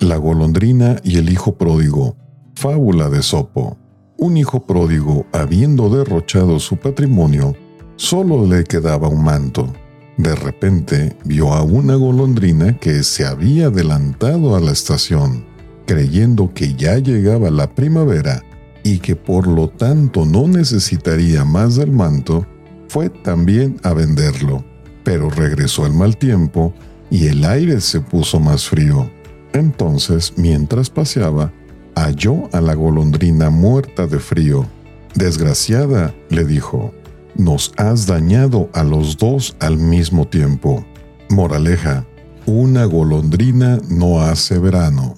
La golondrina y el hijo pródigo. Fábula de Sopo. Un hijo pródigo, habiendo derrochado su patrimonio, solo le quedaba un manto. De repente vio a una golondrina que se había adelantado a la estación, creyendo que ya llegaba la primavera y que por lo tanto no necesitaría más del manto, fue también a venderlo. Pero regresó el mal tiempo y el aire se puso más frío. Entonces, mientras paseaba, halló a la golondrina muerta de frío. Desgraciada, le dijo, nos has dañado a los dos al mismo tiempo. Moraleja, una golondrina no hace verano.